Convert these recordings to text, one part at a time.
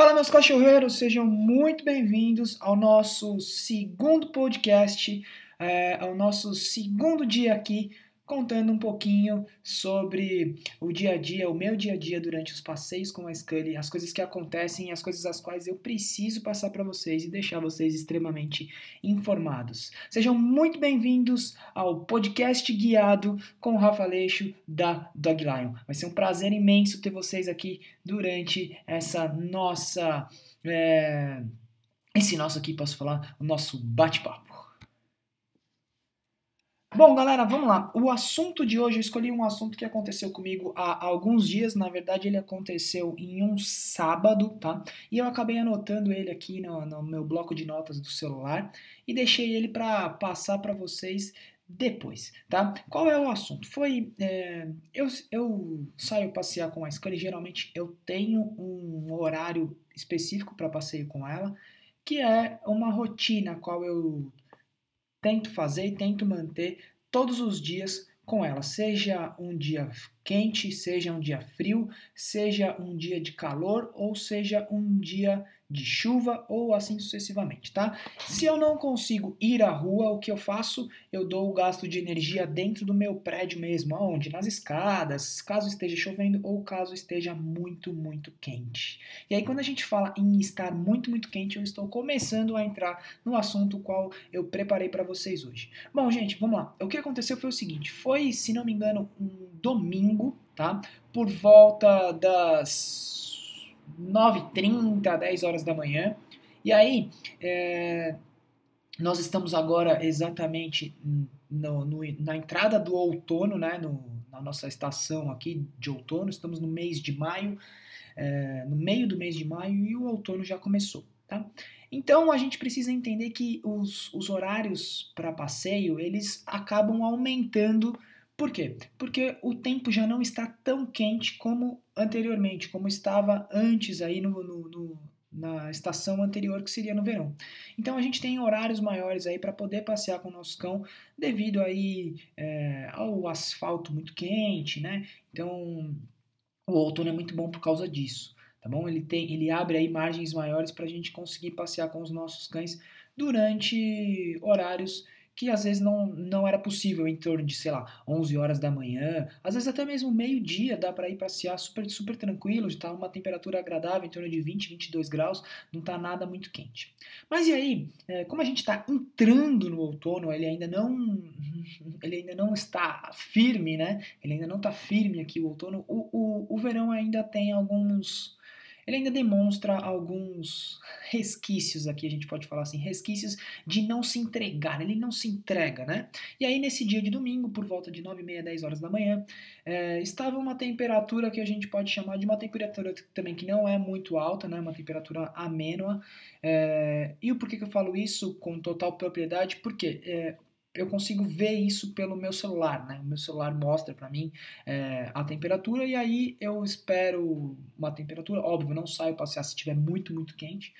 Fala, meus cachorreiros, sejam muito bem-vindos ao nosso segundo podcast, é, ao nosso segundo dia aqui, contando um pouquinho sobre o dia a dia, o meu dia a dia durante os passeios com a Scully, as coisas que acontecem, as coisas as quais eu preciso passar para vocês e deixar vocês extremamente informados. Sejam muito bem-vindos ao podcast guiado com o Rafa Leixo da Dog Lion. Vai ser um prazer imenso ter vocês aqui durante essa nossa. É, esse nosso aqui, posso falar, o nosso bate-papo. Bom, galera, vamos lá. O assunto de hoje, eu escolhi um assunto que aconteceu comigo há alguns dias. Na verdade, ele aconteceu em um sábado, tá? E eu acabei anotando ele aqui no, no meu bloco de notas do celular e deixei ele para passar para vocês depois, tá? Qual é o assunto? Foi. É, eu, eu saio passear com a Scully, geralmente eu tenho um horário específico para passeio com ela, que é uma rotina qual eu tento fazer e tento manter todos os dias com ela, seja um dia quente, seja um dia frio, seja um dia de calor ou seja um dia de chuva ou assim sucessivamente, tá? Se eu não consigo ir à rua, o que eu faço? Eu dou o gasto de energia dentro do meu prédio mesmo, aonde? Nas escadas, caso esteja chovendo ou caso esteja muito, muito quente. E aí quando a gente fala em estar muito, muito quente, eu estou começando a entrar no assunto qual eu preparei para vocês hoje. Bom, gente, vamos lá. O que aconteceu foi o seguinte, foi, se não me engano, um domingo, tá? Por volta das 9h30, 10 horas da manhã. E aí, é, nós estamos agora exatamente no, no, na entrada do outono, né, no, na nossa estação aqui de outono, estamos no mês de maio, é, no meio do mês de maio e o outono já começou. Tá? Então a gente precisa entender que os, os horários para passeio eles acabam aumentando por quê? Porque o tempo já não está tão quente como anteriormente, como estava antes aí no, no, no na estação anterior, que seria no verão. Então a gente tem horários maiores aí para poder passear com o nosso cão, devido aí é, ao asfalto muito quente, né? Então o outono é muito bom por causa disso, tá bom? Ele tem, ele abre aí margens maiores para a gente conseguir passear com os nossos cães durante horários que às vezes não, não era possível em torno de, sei lá, 11 horas da manhã, às vezes até mesmo meio-dia dá para ir passear super, super tranquilo, está uma temperatura agradável, em torno de 20, 22 graus, não está nada muito quente. Mas e aí, é, como a gente está entrando no outono, ele ainda não ele ainda não está firme, né? Ele ainda não está firme aqui o outono, o, o, o verão ainda tem alguns ele ainda demonstra alguns resquícios aqui, a gente pode falar assim, resquícios de não se entregar, ele não se entrega, né? E aí nesse dia de domingo, por volta de 9 e meia, 10 horas da manhã, é, estava uma temperatura que a gente pode chamar de uma temperatura também que não é muito alta, né? Uma temperatura amênua. É, e o porquê que eu falo isso com total propriedade? Porque é, eu consigo ver isso pelo meu celular, né? O meu celular mostra para mim é, a temperatura e aí eu espero uma temperatura, óbvio, não saio passear se estiver muito, muito quente.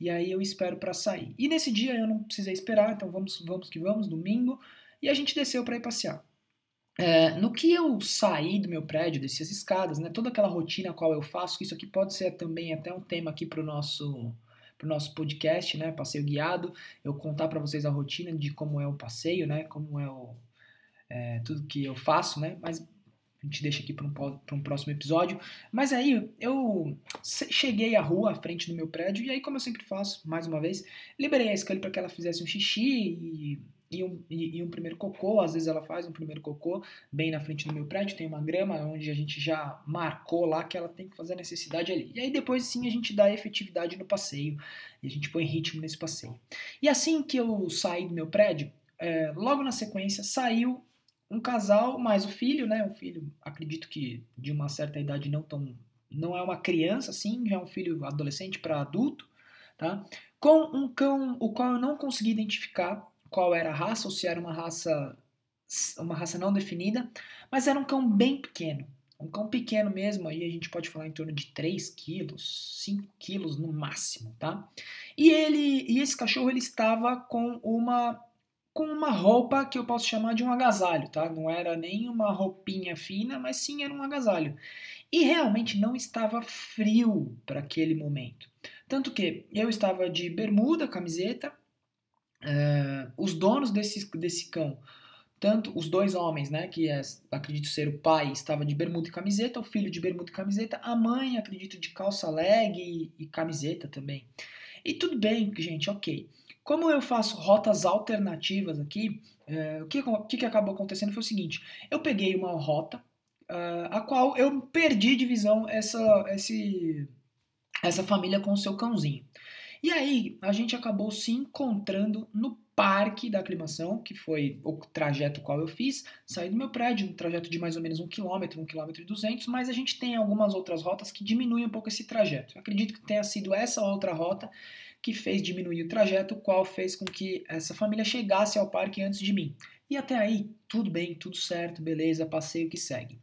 E aí eu espero para sair. E nesse dia eu não precisei esperar, então vamos, vamos que vamos, domingo, e a gente desceu para ir passear. É, no que eu saí do meu prédio, desci as escadas, né? Toda aquela rotina qual eu faço, isso aqui pode ser também até um tema aqui para o nosso para o nosso podcast, né, passeio guiado, eu contar para vocês a rotina de como é o passeio, né, como é, o, é, tudo que eu faço, né, mas a gente deixa aqui para um, um próximo episódio. Mas aí eu cheguei à rua, à frente do meu prédio, e aí, como eu sempre faço, mais uma vez, liberei a Scully para que ela fizesse um xixi e e um, e, e um primeiro cocô, às vezes ela faz um primeiro cocô bem na frente do meu prédio, tem uma grama onde a gente já marcou lá que ela tem que fazer a necessidade ali. E aí depois sim a gente dá efetividade no passeio e a gente põe ritmo nesse passeio. E assim que eu saí do meu prédio, é, logo na sequência saiu um casal mais o filho, né? Um filho, acredito que de uma certa idade não tão, não é uma criança assim, já é um filho adolescente para adulto, tá? Com um cão o qual eu não consegui identificar qual era a raça, ou se era uma raça, uma raça não definida, mas era um cão bem pequeno. Um cão pequeno mesmo, aí a gente pode falar em torno de 3 quilos, 5 quilos no máximo, tá? E ele, e esse cachorro ele estava com uma com uma roupa que eu posso chamar de um agasalho, tá? Não era nem uma roupinha fina, mas sim era um agasalho. E realmente não estava frio para aquele momento. Tanto que eu estava de bermuda, camiseta, uh, os donos desse, desse cão, tanto os dois homens, né, que é, acredito ser o pai, estava de bermuda e camiseta, o filho de bermuda e camiseta, a mãe, acredito, de calça leg e, e camiseta também. E tudo bem, gente, ok. Como eu faço rotas alternativas aqui, uh, o, que, o que acabou acontecendo foi o seguinte: eu peguei uma rota, uh, a qual eu perdi de visão essa, esse, essa família com o seu cãozinho. E aí a gente acabou se encontrando no parque da aclimação, que foi o trajeto qual eu fiz. Saí do meu prédio, um trajeto de mais ou menos um quilômetro, um quilômetro e duzentos, mas a gente tem algumas outras rotas que diminuem um pouco esse trajeto. Eu acredito que tenha sido essa outra rota que fez diminuir o trajeto, qual fez com que essa família chegasse ao parque antes de mim. E até aí, tudo bem, tudo certo, beleza, passeio que segue.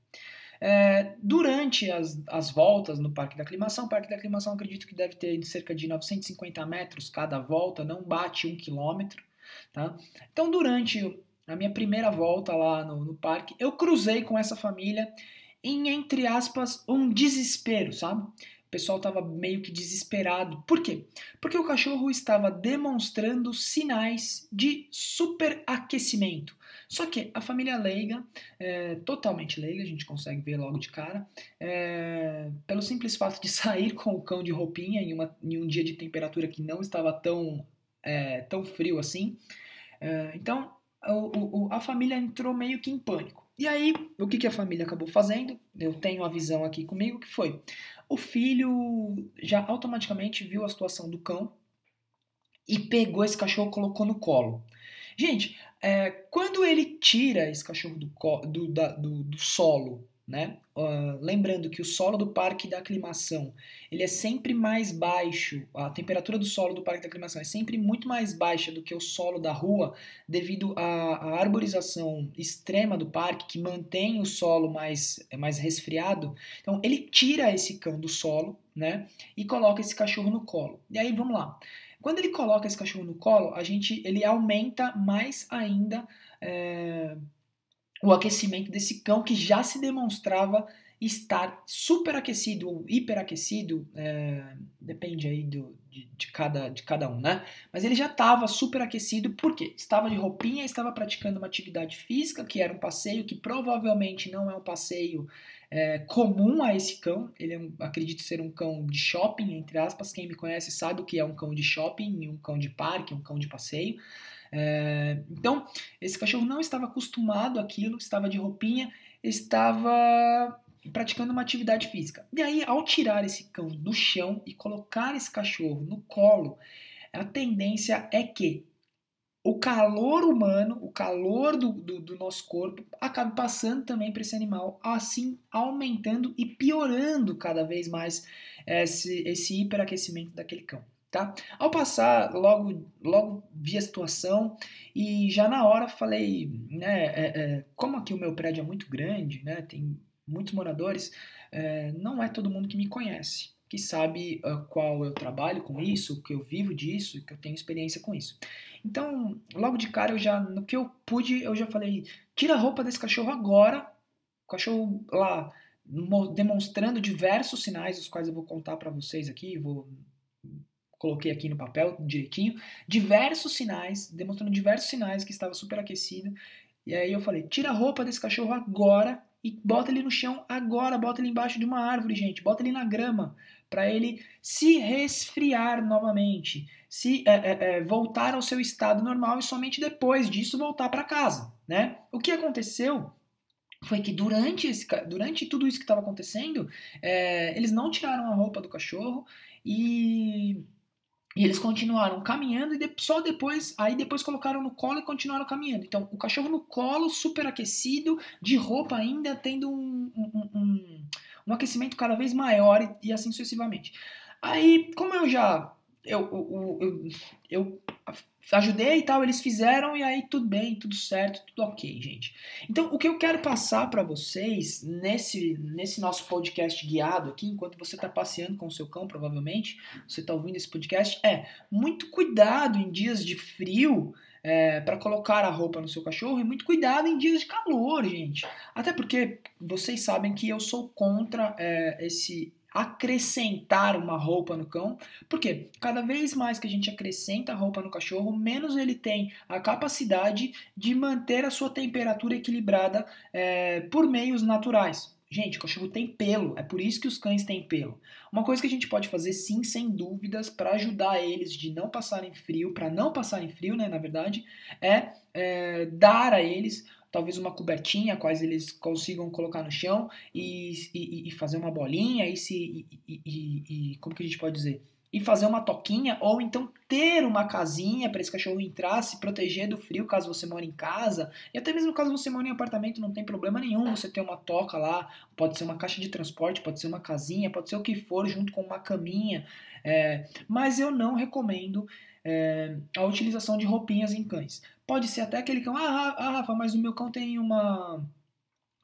É, durante as, as voltas no Parque da Aclimação, o Parque da Aclimação acredito que deve ter cerca de 950 metros cada volta, não bate um quilômetro. Tá? Então, durante a minha primeira volta lá no, no parque, eu cruzei com essa família em, entre aspas, um desespero, sabe? pessoal estava meio que desesperado. Por quê? Porque o cachorro estava demonstrando sinais de superaquecimento. Só que a família leiga, é, totalmente leiga, a gente consegue ver logo de cara, é, pelo simples fato de sair com o cão de roupinha em, uma, em um dia de temperatura que não estava tão, é, tão frio assim. É, então, o, o, a família entrou meio que em pânico. E aí, o que, que a família acabou fazendo? Eu tenho a visão aqui comigo que foi: o filho já automaticamente viu a situação do cão e pegou esse cachorro e colocou no colo. Gente, é, quando ele tira esse cachorro do, do, da, do, do solo né? Uh, lembrando que o solo do parque da aclimação ele é sempre mais baixo, a temperatura do solo do parque da aclimação é sempre muito mais baixa do que o solo da rua, devido à, arborização extrema do parque que mantém o solo mais, mais resfriado. Então ele tira esse cão do solo, né? E coloca esse cachorro no colo. E aí vamos lá. Quando ele coloca esse cachorro no colo, a gente ele aumenta mais ainda é, o aquecimento desse cão que já se demonstrava estar superaquecido ou hiperaquecido, é, depende aí do, de, de, cada, de cada um, né? Mas ele já estava superaquecido porque estava de roupinha, estava praticando uma atividade física, que era um passeio que provavelmente não é um passeio é, comum a esse cão. Ele é um, acredito ser um cão de shopping, entre aspas. Quem me conhece sabe o que é um cão de shopping, um cão de parque, um cão de passeio. É, então, esse cachorro não estava acostumado àquilo, estava de roupinha, estava praticando uma atividade física. E aí, ao tirar esse cão do chão e colocar esse cachorro no colo, a tendência é que o calor humano, o calor do, do, do nosso corpo, acabe passando também para esse animal, assim aumentando e piorando cada vez mais esse, esse hiperaquecimento daquele cão. Tá? Ao passar, logo, logo vi a situação e já na hora falei, né, é, é, como aqui o meu prédio é muito grande, né, tem muitos moradores, é, não é todo mundo que me conhece, que sabe uh, qual eu trabalho com isso, que eu vivo disso, que eu tenho experiência com isso. Então, logo de cara, eu já, no que eu pude, eu já falei, tira a roupa desse cachorro agora, o cachorro lá demonstrando diversos sinais, os quais eu vou contar para vocês aqui, vou coloquei aqui no papel direitinho, diversos sinais, demonstrando diversos sinais que estava superaquecido. E aí eu falei: tira a roupa desse cachorro agora e bota ele no chão agora, bota ele embaixo de uma árvore, gente, bota ele na grama, para ele se resfriar novamente, se é, é, é, voltar ao seu estado normal e somente depois disso voltar para casa, né? O que aconteceu foi que durante, esse, durante tudo isso que estava acontecendo, é, eles não tiraram a roupa do cachorro e e eles continuaram caminhando e só depois, aí depois colocaram no colo e continuaram caminhando. Então, o cachorro no colo, super aquecido, de roupa ainda, tendo um, um, um, um aquecimento cada vez maior e, e, assim sucessivamente. Aí, como eu já eu, eu, eu, eu ajudei e tal, eles fizeram e aí tudo bem, tudo certo, tudo ok, gente. Então, o que eu quero passar para vocês nesse, nesse nosso podcast guiado aqui, enquanto você está passeando com o seu cão, provavelmente, você está ouvindo esse podcast, é muito cuidado em dias de frio. É, para colocar a roupa no seu cachorro e muito cuidado em dias de calor, gente. Até porque vocês sabem que eu sou contra é, esse acrescentar uma roupa no cão, porque cada vez mais que a gente acrescenta roupa no cachorro, menos ele tem a capacidade de manter a sua temperatura equilibrada é, por meios naturais. Gente, cachorro tem pelo, é por isso que os cães têm pelo. Uma coisa que a gente pode fazer, sim, sem dúvidas, para ajudar eles de não passarem frio, para não passarem frio, né, na verdade, é, é dar a eles talvez uma cobertinha, quais eles consigam colocar no chão e, e, e fazer uma bolinha e se e, e, como que a gente pode dizer e fazer uma toquinha ou então ter uma casinha para esse cachorro entrar, se proteger do frio caso você mora em casa e até mesmo caso você mora em apartamento não tem problema nenhum você ter uma toca lá, pode ser uma caixa de transporte, pode ser uma casinha, pode ser o que for junto com uma caminha, é, mas eu não recomendo é, a utilização de roupinhas em cães. Pode ser até aquele cão, ah, ah Rafa, mas o meu cão tem uma.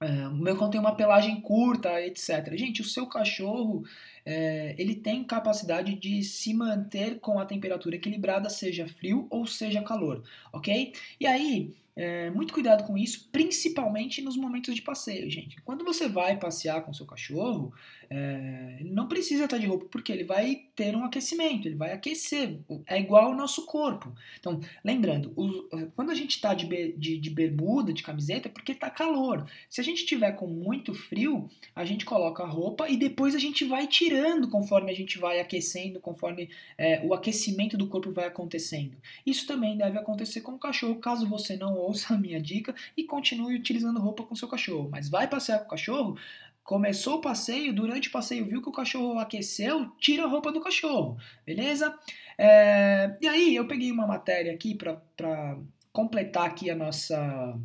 É, o meu cão tem uma pelagem curta, etc. Gente, o seu cachorro é, ele tem capacidade de se manter com a temperatura equilibrada, seja frio ou seja calor, ok? E aí, é, muito cuidado com isso, principalmente nos momentos de passeio, gente. Quando você vai passear com seu cachorro, é, não precisa estar de roupa, porque ele vai ter um aquecimento, ele vai aquecer. É igual ao nosso corpo. Então, lembrando, o, quando a gente está de, de, de, bermuda, de camiseta, é porque está calor. Se a gente tiver com muito frio, a gente coloca a roupa e depois a gente vai tirando conforme a gente vai aquecendo, conforme é, o aquecimento do corpo vai acontecendo. Isso também deve acontecer com o cachorro, caso você não ouça a minha dica e continue utilizando roupa com seu cachorro. Mas vai passear com o cachorro, Começou o passeio, durante o passeio viu que o cachorro aqueceu, tira a roupa do cachorro, beleza? É, e aí eu peguei uma matéria aqui para completar aqui a nossa,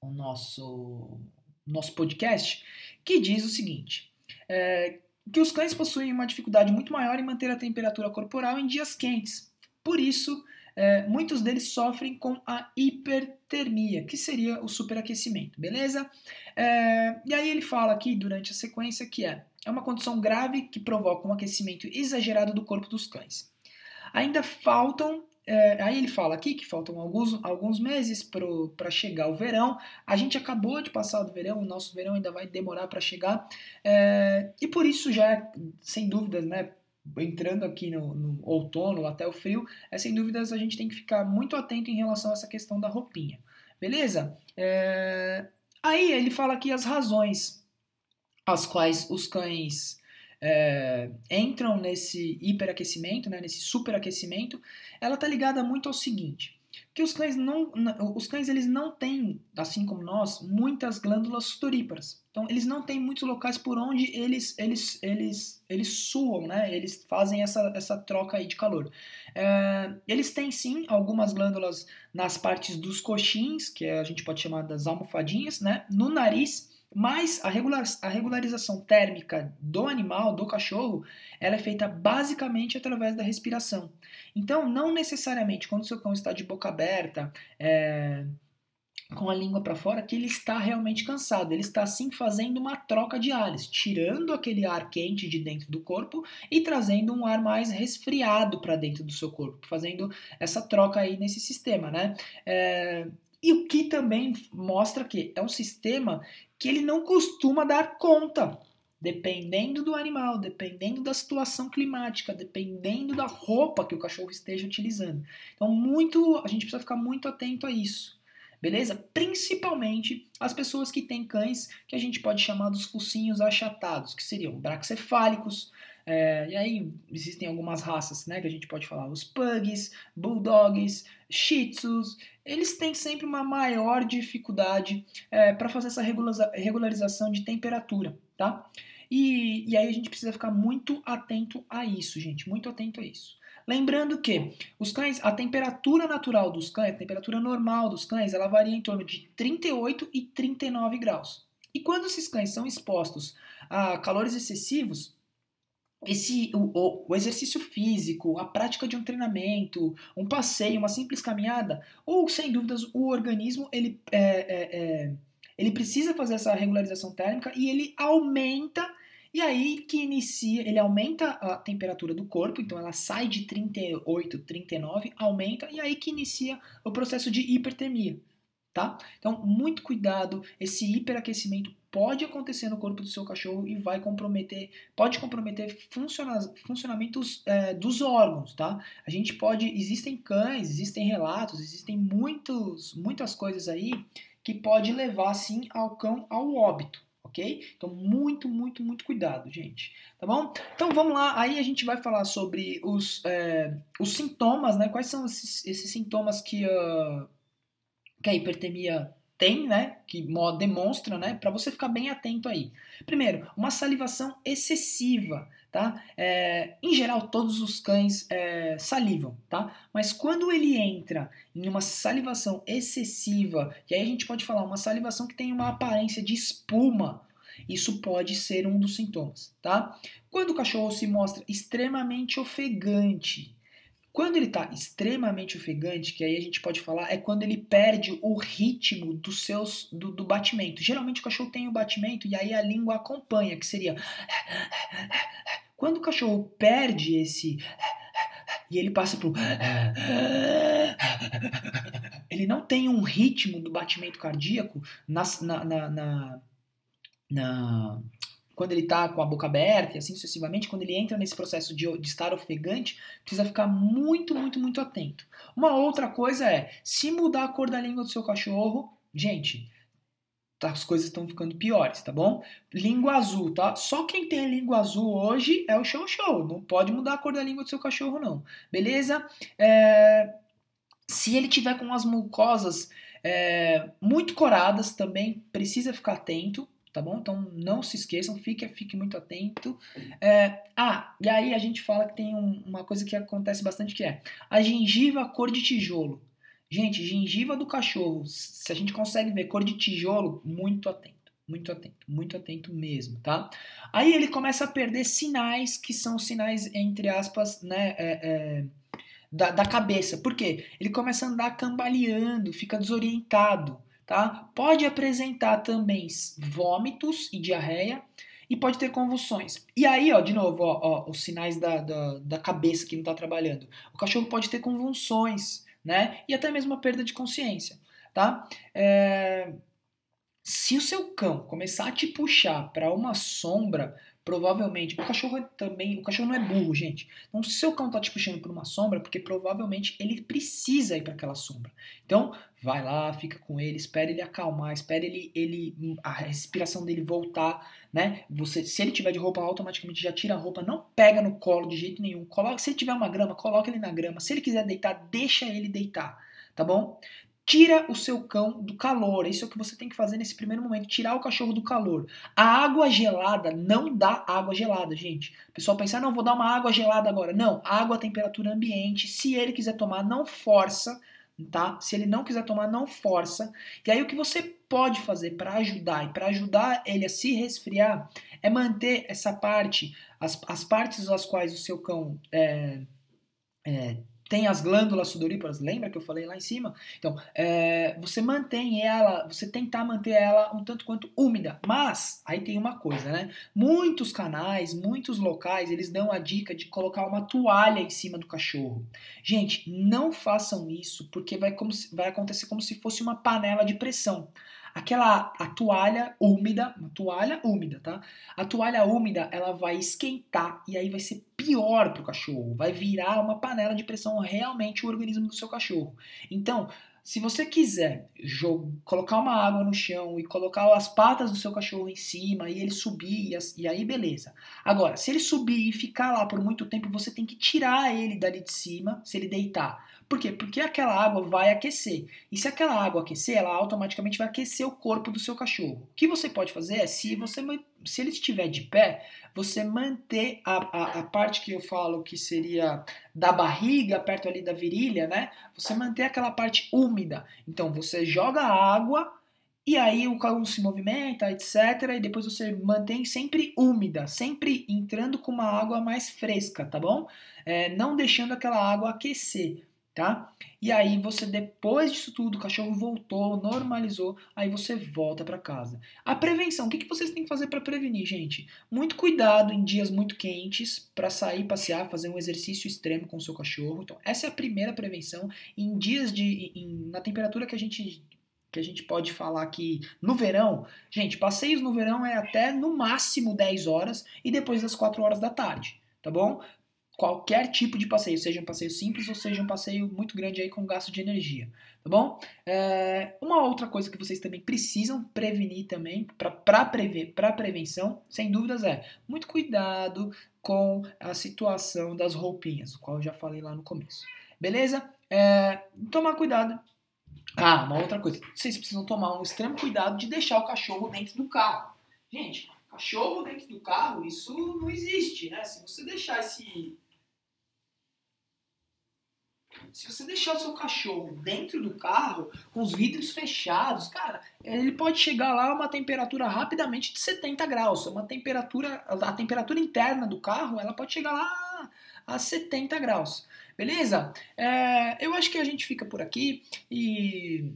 o nosso, nosso podcast, que diz o seguinte, é, que os cães possuem uma dificuldade muito maior em manter a temperatura corporal em dias quentes. Por isso, é, muitos deles sofrem com a hipertermia, que seria o superaquecimento, beleza? É, e aí ele fala aqui durante a sequência que é, é uma condição grave que provoca um aquecimento exagerado do corpo dos cães. Ainda faltam é, aí ele fala aqui que faltam alguns, alguns meses para chegar o verão. A gente acabou de passar do verão, o nosso verão ainda vai demorar para chegar. É, e por isso já, sem dúvidas, né, entrando aqui no, no, outono até o frio, é sem dúvidas a gente tem que ficar muito atento em relação a essa questão da roupinha. Beleza? É... Aí ele fala aqui as razões as quais os cães é, entram nesse hiperaquecimento, né, nesse superaquecimento, ela está ligada muito ao seguinte que os cães não, os cães eles não têm, assim como nós, muitas glândulas sudoríparas. Então eles não têm muitos locais por onde eles eles eles eles suam, né? Eles fazem essa, essa troca aí de calor. É, eles têm sim algumas glândulas nas partes dos coxins, que a gente pode chamar das almofadinhas, né? No nariz mas a, regular, a regularização térmica do animal, do cachorro, ela é feita basicamente através da respiração. Então, não necessariamente quando o seu cão está de boca aberta, é, com a língua para fora, que ele está realmente cansado. Ele está sim fazendo uma troca de ares, tirando aquele ar quente de dentro do corpo e trazendo um ar mais resfriado para dentro do seu corpo, fazendo essa troca aí nesse sistema, né? É, e o que também mostra que é um sistema que ele não costuma dar conta. Dependendo do animal, dependendo da situação climática, dependendo da roupa que o cachorro esteja utilizando. Então, muito, a gente precisa ficar muito atento a isso. Beleza? Principalmente as pessoas que têm cães que a gente pode chamar dos focinhos achatados, que seriam braxefálicos, é, e aí existem algumas raças né, que a gente pode falar, os pugs, bulldogs, shih tzus, eles têm sempre uma maior dificuldade é, para fazer essa regularização de temperatura, tá? E, e aí a gente precisa ficar muito atento a isso, gente, muito atento a isso. Lembrando que os cães, a temperatura natural dos cães, a temperatura normal dos cães, ela varia em torno de 38 e 39 graus. E quando esses cães são expostos a calores excessivos, esse o, o, exercício físico, a prática de um treinamento, um passeio, uma simples caminhada, ou sem dúvidas o organismo ele, é, é, é, ele precisa fazer essa regularização térmica e ele aumenta e aí que inicia, ele aumenta a temperatura do corpo, então ela sai de 38, 39, aumenta e aí que inicia o processo de hipertermia, tá? Então muito cuidado, esse hiperaquecimento pode acontecer no corpo do seu cachorro e vai comprometer, pode comprometer funciona, funcionamentos é, dos órgãos, tá? A gente pode, existem cães, existem relatos, existem muitos, muitas coisas aí que pode levar sim ao cão ao óbito, ok? Então muito, muito, muito cuidado, gente, tá bom? Então vamos lá, aí a gente vai falar sobre os, é, os sintomas, né? Quais são esses, esses sintomas que, uh, que a hipertermia tem, né, que demonstra, né, para você ficar bem atento aí. Primeiro, uma salivação excessiva, tá? É, em geral, todos os cães é, salivam, tá? Mas quando ele entra em uma salivação excessiva, e aí a gente pode falar uma salivação que tem uma aparência de espuma, isso pode ser um dos sintomas, tá? Quando o cachorro se mostra extremamente ofegante, quando ele está extremamente ofegante, que aí a gente pode falar, é quando ele perde o ritmo dos seus do, do batimento. Geralmente o cachorro tem o batimento e aí a língua acompanha, que seria quando o cachorro perde esse e ele passa pro ele não tem um ritmo do batimento cardíaco na, na, na, na, na quando ele está com a boca aberta e assim sucessivamente, quando ele entra nesse processo de, de, estar ofegante, precisa ficar muito, muito, muito atento. Uma outra coisa é, se mudar a cor da língua do seu cachorro, gente, tá, as coisas estão ficando piores, tá bom? Língua azul, tá? Só quem tem língua azul hoje é o show show, não pode mudar a cor da língua do seu cachorro não, beleza? É... Se ele tiver com as mucosas é, muito coradas, também precisa ficar atento, tá bom? Então não se esqueçam, fique, fique muito atento. É, ah, e aí a gente fala que tem um, uma coisa que acontece bastante que é a gengiva cor de tijolo. Gente, gengiva do cachorro, se a gente consegue ver cor de tijolo, muito atento. Muito atento, muito atento mesmo, tá? Aí ele começa a perder sinais que são sinais, entre aspas, né? É, é, da, da cabeça. Por quê? Ele começa a andar cambaleando, fica desorientado tá? Pode apresentar também vômitos e diarreia e pode ter convulsões. E aí, ó, de novo, ó, ó os sinais da, da, da, cabeça que não está trabalhando. O cachorro pode ter convulsões, né? E até mesmo a perda de consciência, tá? É... Se o seu cão começar a te puxar para uma sombra, provavelmente. O cachorro também. O cachorro não é burro, gente. Então, se seu cão tá te puxando por uma sombra, porque provavelmente ele precisa ir para aquela sombra. Então, vai lá, fica com ele, espera ele acalmar, espera ele, ele a respiração dele voltar, né? Você, se ele tiver de roupa, automaticamente já tira a roupa, não pega no colo de jeito nenhum. Coloca, se ele tiver uma grama, coloca ele na grama. Se ele quiser deitar, deixa ele deitar, tá bom? Tira o seu cão do calor. Isso é o que você tem que fazer nesse primeiro momento. Tirar o cachorro do calor. A água gelada não dá água gelada, gente. O pessoal pensa, não, vou dar uma água gelada agora. Não, água a temperatura ambiente. Se ele quiser tomar, não força, tá? Se ele não quiser tomar, não força. E aí o que você pode fazer para ajudar e para ajudar ele a se resfriar é manter essa parte, as, as partes às quais o seu cão é, é, tem as glândulas sudoríparas, lembra que eu falei lá em cima? Então, é, você mantém ela, você tentar manter ela um tanto quanto úmida, mas aí tem uma coisa, né? Muitos canais, muitos locais, eles dão a dica de colocar uma toalha em cima do cachorro. Gente, não façam isso, porque vai, como se, vai acontecer como se fosse uma panela de pressão aquela a toalha úmida, uma toalha úmida, tá? A toalha úmida, ela vai esquentar e aí vai ser pior para o cachorro, vai virar uma panela de pressão realmente o organismo do seu cachorro. Então, se você quiser colocar uma água no chão e colocar as patas do seu cachorro em cima e ele subir, e, e aí beleza. Agora, se ele subir e ficar lá por muito tempo, você tem que tirar ele dali de cima, se ele deitar. Por quê? Porque aquela água vai aquecer. E se aquela água aquecer, ela automaticamente vai aquecer o corpo do seu cachorro. O que você pode fazer é, se você se ele estiver de pé, você manter a, a, a, parte que eu falo que seria da barriga, perto ali da virilha, né? Você manter aquela parte úmida. Então você joga água e aí o cachorro se movimenta, etc. E depois você mantém sempre úmida, sempre entrando com uma água mais fresca, tá bom? É, não deixando aquela água aquecer, tá? E aí você depois disso tudo, o cachorro voltou, normalizou, aí você volta para casa. A prevenção, o que, que vocês têm que fazer para prevenir, gente? Muito cuidado em dias muito quentes para sair passear, fazer um exercício extremo com o seu cachorro. Então essa é a primeira prevenção. Em dias de, em, na temperatura que a gente que a gente pode falar que no verão, gente, passeios no verão é até no máximo 10 horas e depois das 4 horas da tarde, tá bom? Qualquer tipo de passeio, seja um passeio simples ou seja um passeio muito grande aí com gasto de energia, tá bom? É, uma outra coisa que vocês também precisam prevenir também, para prever, para prevenção, sem dúvidas é muito cuidado com a situação das roupinhas, o qual eu já falei lá no começo. Beleza? É, tomar cuidado ah, uma outra coisa. Vocês precisam tomar um extremo cuidado de deixar o cachorro dentro do carro. Gente, cachorro dentro do carro, isso não existe, né? Se você deixar esse. Se você deixar o seu cachorro dentro do carro, com os vidros fechados, cara, ele pode chegar lá a uma temperatura rapidamente de 70 graus. Uma temperatura, a temperatura interna do carro, ela pode chegar lá a 70 graus. Beleza? É, eu acho que a gente fica por aqui e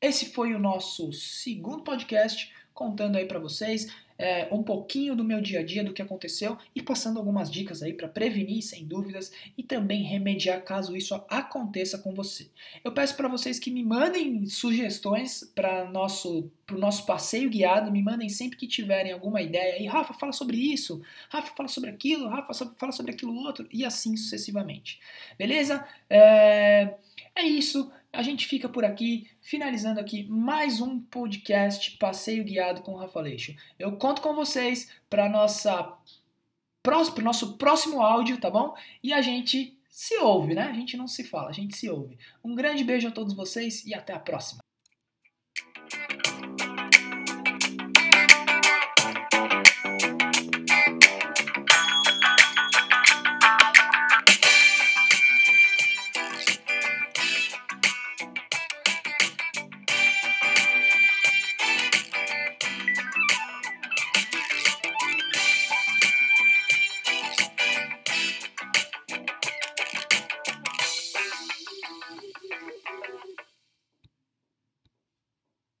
esse foi o nosso segundo podcast contando aí para vocês é, um pouquinho do meu dia a dia, do que aconteceu e passando algumas dicas aí para prevenir, sem dúvidas, e também remediar caso isso aconteça com você. Eu peço para vocês que me mandem sugestões para nosso o nosso passeio guiado, me mandem sempre que tiverem alguma ideia aí, Rafa, fala sobre isso, Rafa, fala sobre aquilo, Rafa, fala sobre aquilo outro, e assim sucessivamente. Beleza? É, é isso. A gente fica por aqui, finalizando aqui mais um podcast Passeio Guiado com o Rafa Leixo. Eu conto com vocês para nossa próximo, nosso próximo áudio, tá bom? E a gente se ouve, né? A gente não se fala, a gente se ouve. Um grande beijo a todos vocês e até a próxima.